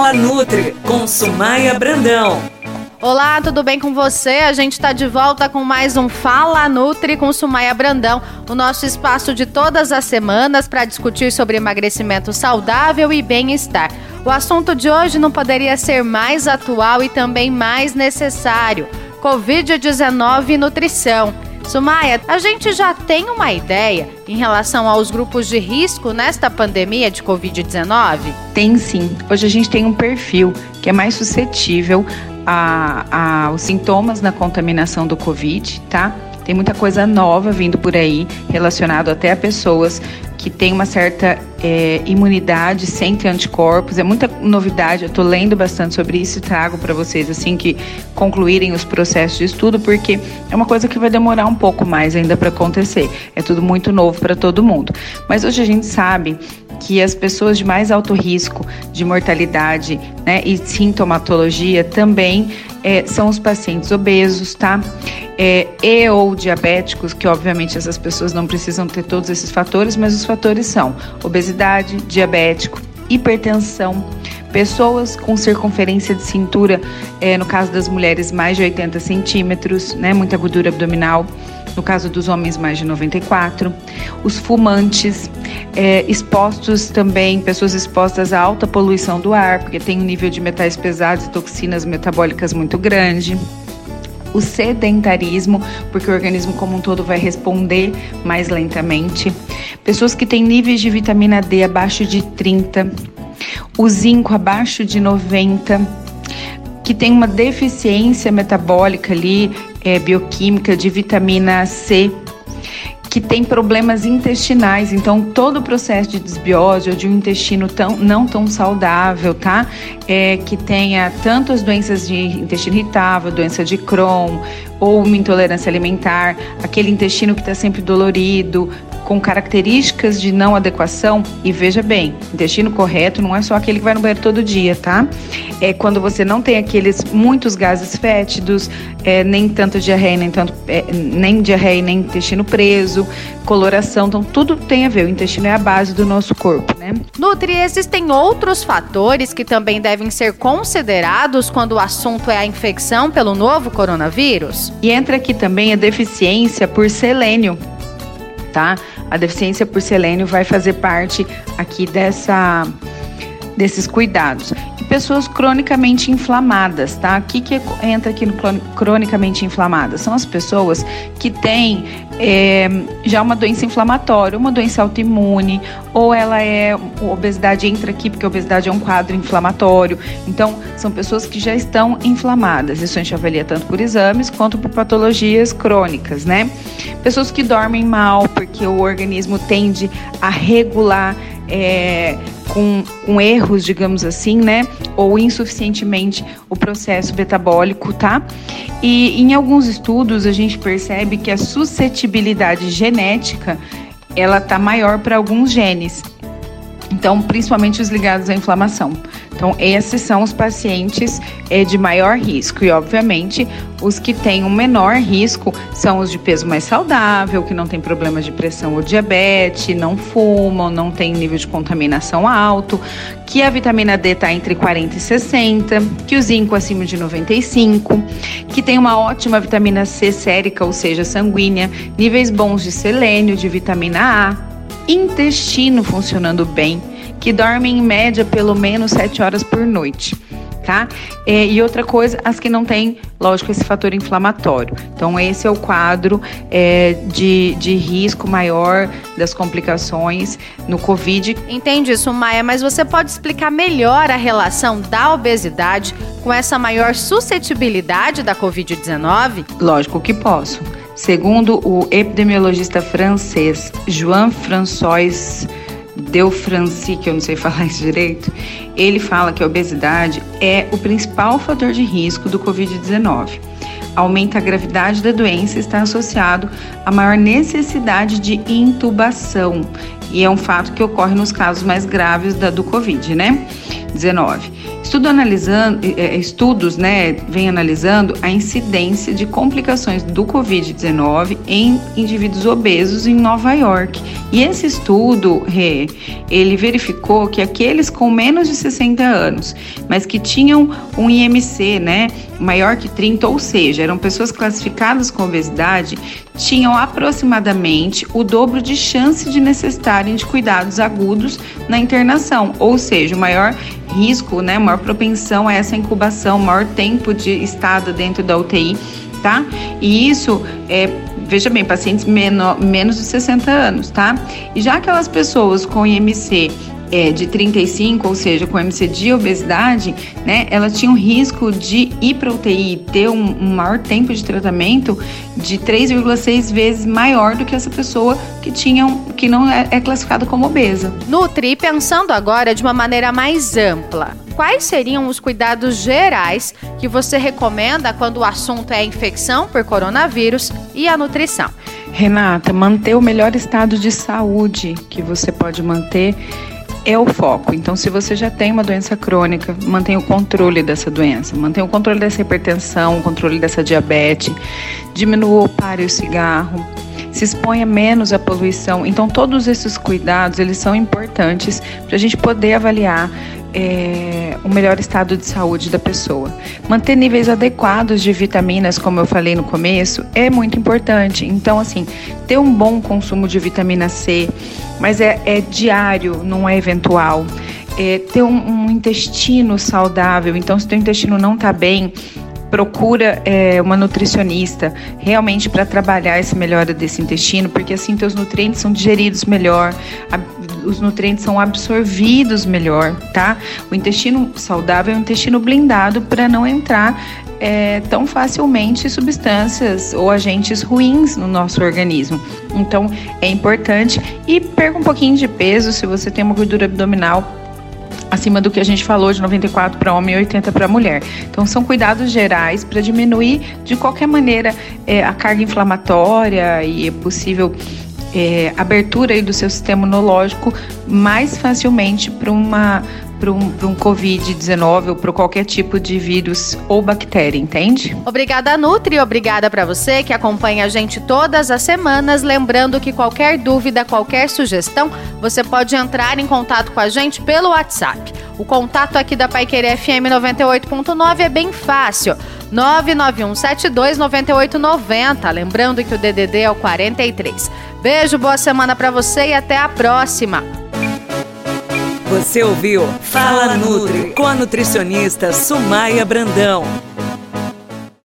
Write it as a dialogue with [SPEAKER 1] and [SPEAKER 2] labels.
[SPEAKER 1] Fala Nutri com Sumaia Brandão.
[SPEAKER 2] Olá, tudo bem com você? A gente está de volta com mais um Fala Nutri com Sumaia Brandão, o nosso espaço de todas as semanas para discutir sobre emagrecimento saudável e bem-estar. O assunto de hoje não poderia ser mais atual e também mais necessário: Covid-19 e nutrição. Sumaia, a gente já tem uma ideia em relação aos grupos de risco nesta pandemia de Covid-19?
[SPEAKER 3] Tem sim. Hoje a gente tem um perfil que é mais suscetível a, a, os sintomas na contaminação do Covid, tá? Tem muita coisa nova vindo por aí, relacionado até a pessoas que têm uma certa é, imunidade, sentem anticorpos. É muita novidade. Eu estou lendo bastante sobre isso e trago para vocês assim que concluírem os processos de estudo, porque é uma coisa que vai demorar um pouco mais ainda para acontecer. É tudo muito novo para todo mundo. Mas hoje a gente sabe que as pessoas de mais alto risco de mortalidade né, e sintomatologia também é, são os pacientes obesos, tá? É, e ou diabéticos, que obviamente essas pessoas não precisam ter todos esses fatores, mas os fatores são obesidade, diabético, hipertensão, pessoas com circunferência de cintura, é, no caso das mulheres, mais de 80 centímetros, né, muita gordura abdominal, no caso dos homens, mais de 94. Os fumantes, é, expostos também, pessoas expostas à alta poluição do ar, porque tem um nível de metais pesados e toxinas metabólicas muito grande o sedentarismo, porque o organismo como um todo vai responder mais lentamente. Pessoas que têm níveis de vitamina D abaixo de 30, o zinco abaixo de 90, que tem uma deficiência metabólica ali é, bioquímica de vitamina C, que tem problemas intestinais, então todo o processo de desbiose ou de um intestino tão, não tão saudável, tá? É, que tenha tanto as doenças de intestino irritável, doença de Crohn ou uma intolerância alimentar, aquele intestino que está sempre dolorido, com características de não adequação. E veja bem, intestino correto não é só aquele que vai no banheiro todo dia, tá? É quando você não tem aqueles muitos gases fétidos, é, nem tanto diarreia, nem tanto é, nem diarreia, nem intestino preso, coloração, então tudo tem a ver. O intestino é a base do nosso corpo, né?
[SPEAKER 2] Nutri, existem outros fatores que também devem ser considerados quando o assunto é a infecção pelo novo coronavírus?
[SPEAKER 3] E entra aqui também a deficiência por selênio tá? A deficiência por selênio vai fazer parte aqui dessa desses cuidados. Pessoas cronicamente inflamadas, tá? O que, que entra aqui no cronicamente inflamadas? São as pessoas que têm é, já uma doença inflamatória, uma doença autoimune, ou ela é obesidade entra aqui porque a obesidade é um quadro inflamatório. Então, são pessoas que já estão inflamadas. Isso a gente avalia tanto por exames quanto por patologias crônicas, né? Pessoas que dormem mal porque o organismo tende a regular é, com, com, erros, digamos assim, né? Ou insuficientemente o processo metabólico, tá? E em alguns estudos a gente percebe que a suscetibilidade genética ela tá maior para alguns genes. Então, principalmente os ligados à inflamação. Então, esses são os pacientes é, de maior risco. E, obviamente, os que têm um menor risco são os de peso mais saudável, que não tem problemas de pressão ou diabetes, não fumam, não tem nível de contaminação alto, que a vitamina D está entre 40 e 60, que o zinco acima de 95, que tem uma ótima vitamina C sérica, ou seja, sanguínea, níveis bons de selênio, de vitamina A, intestino funcionando bem que dormem em média pelo menos 7 horas por noite. Tá? É, e outra coisa, as que não têm, lógico, esse fator inflamatório. Então, esse é o quadro é, de, de risco maior das complicações no Covid.
[SPEAKER 2] Entendi isso, Maia, mas você pode explicar melhor a relação da obesidade com essa maior suscetibilidade da Covid-19?
[SPEAKER 3] Lógico que posso. Segundo o epidemiologista francês João François Deu Franci, que eu não sei falar isso direito, ele fala que a obesidade é o principal fator de risco do Covid-19. Aumenta a gravidade da doença e está associado a maior necessidade de intubação. E é um fato que ocorre nos casos mais graves da, do Covid, né? 19. Estudo analisando, é, estudos, né, vem analisando a incidência de complicações do Covid-19 em indivíduos obesos em Nova York. E esse estudo, ele verificou que aqueles com menos de 60 anos, mas que tinham um IMC, né, maior que 30, ou seja, eram pessoas classificadas com obesidade, tinham aproximadamente o dobro de chance de necessitarem de cuidados agudos na internação, ou seja, o maior risco, né, maior propensão a essa incubação, maior tempo de estado dentro da UTI, tá? E isso é veja bem, pacientes menor, menos de 60 anos, tá? E já aquelas pessoas com IMC é, de 35, ou seja, com MC de obesidade, né, ela tinha um risco de ir para UTI ter um, um, maior tempo de tratamento de 3,6 vezes maior do que essa pessoa que tinha que não é, é classificada como obesa.
[SPEAKER 2] Nutri, pensando agora de uma maneira mais ampla, quais seriam os cuidados gerais que você recomenda quando o assunto é a infecção por coronavírus e a nutrição?
[SPEAKER 3] Renata, manter o melhor estado de saúde que você pode manter é o foco. Então, se você já tem uma doença crônica, mantenha o controle dessa doença, mantenha o controle dessa hipertensão, o controle dessa diabetes, diminua ou pare o cigarro, se exponha menos à poluição. Então, todos esses cuidados, eles são importantes para a gente poder avaliar é, o melhor estado de saúde da pessoa. Manter níveis adequados de vitaminas, como eu falei no começo, é muito importante. Então, assim, ter um bom consumo de vitamina C, mas é, é diário, não é eventual. É, ter um, um intestino saudável. Então, se o intestino não está bem, procura é, uma nutricionista realmente para trabalhar essa melhora desse intestino, porque assim teus nutrientes são digeridos melhor, a, os nutrientes são absorvidos melhor, tá? O intestino saudável é um intestino blindado para não entrar é, tão facilmente substâncias ou agentes ruins no nosso organismo. Então é importante e perca um pouquinho de peso se você tem uma gordura abdominal acima do que a gente falou de 94 para homem e 80 para mulher. Então são cuidados gerais para diminuir de qualquer maneira é, a carga inflamatória e é possível é, abertura aí do seu sistema imunológico mais facilmente para uma para um, um Covid-19 ou para qualquer tipo de vírus ou bactéria, entende?
[SPEAKER 2] Obrigada, Nutri. Obrigada para você que acompanha a gente todas as semanas. Lembrando que qualquer dúvida, qualquer sugestão, você pode entrar em contato com a gente pelo WhatsApp. O contato aqui da Paiquerer FM 98.9 é bem fácil. 991729890. Lembrando que o DDD é o 43. Beijo, boa semana para você e até a próxima.
[SPEAKER 1] Você ouviu Fala Nutri com a nutricionista Sumaia Brandão.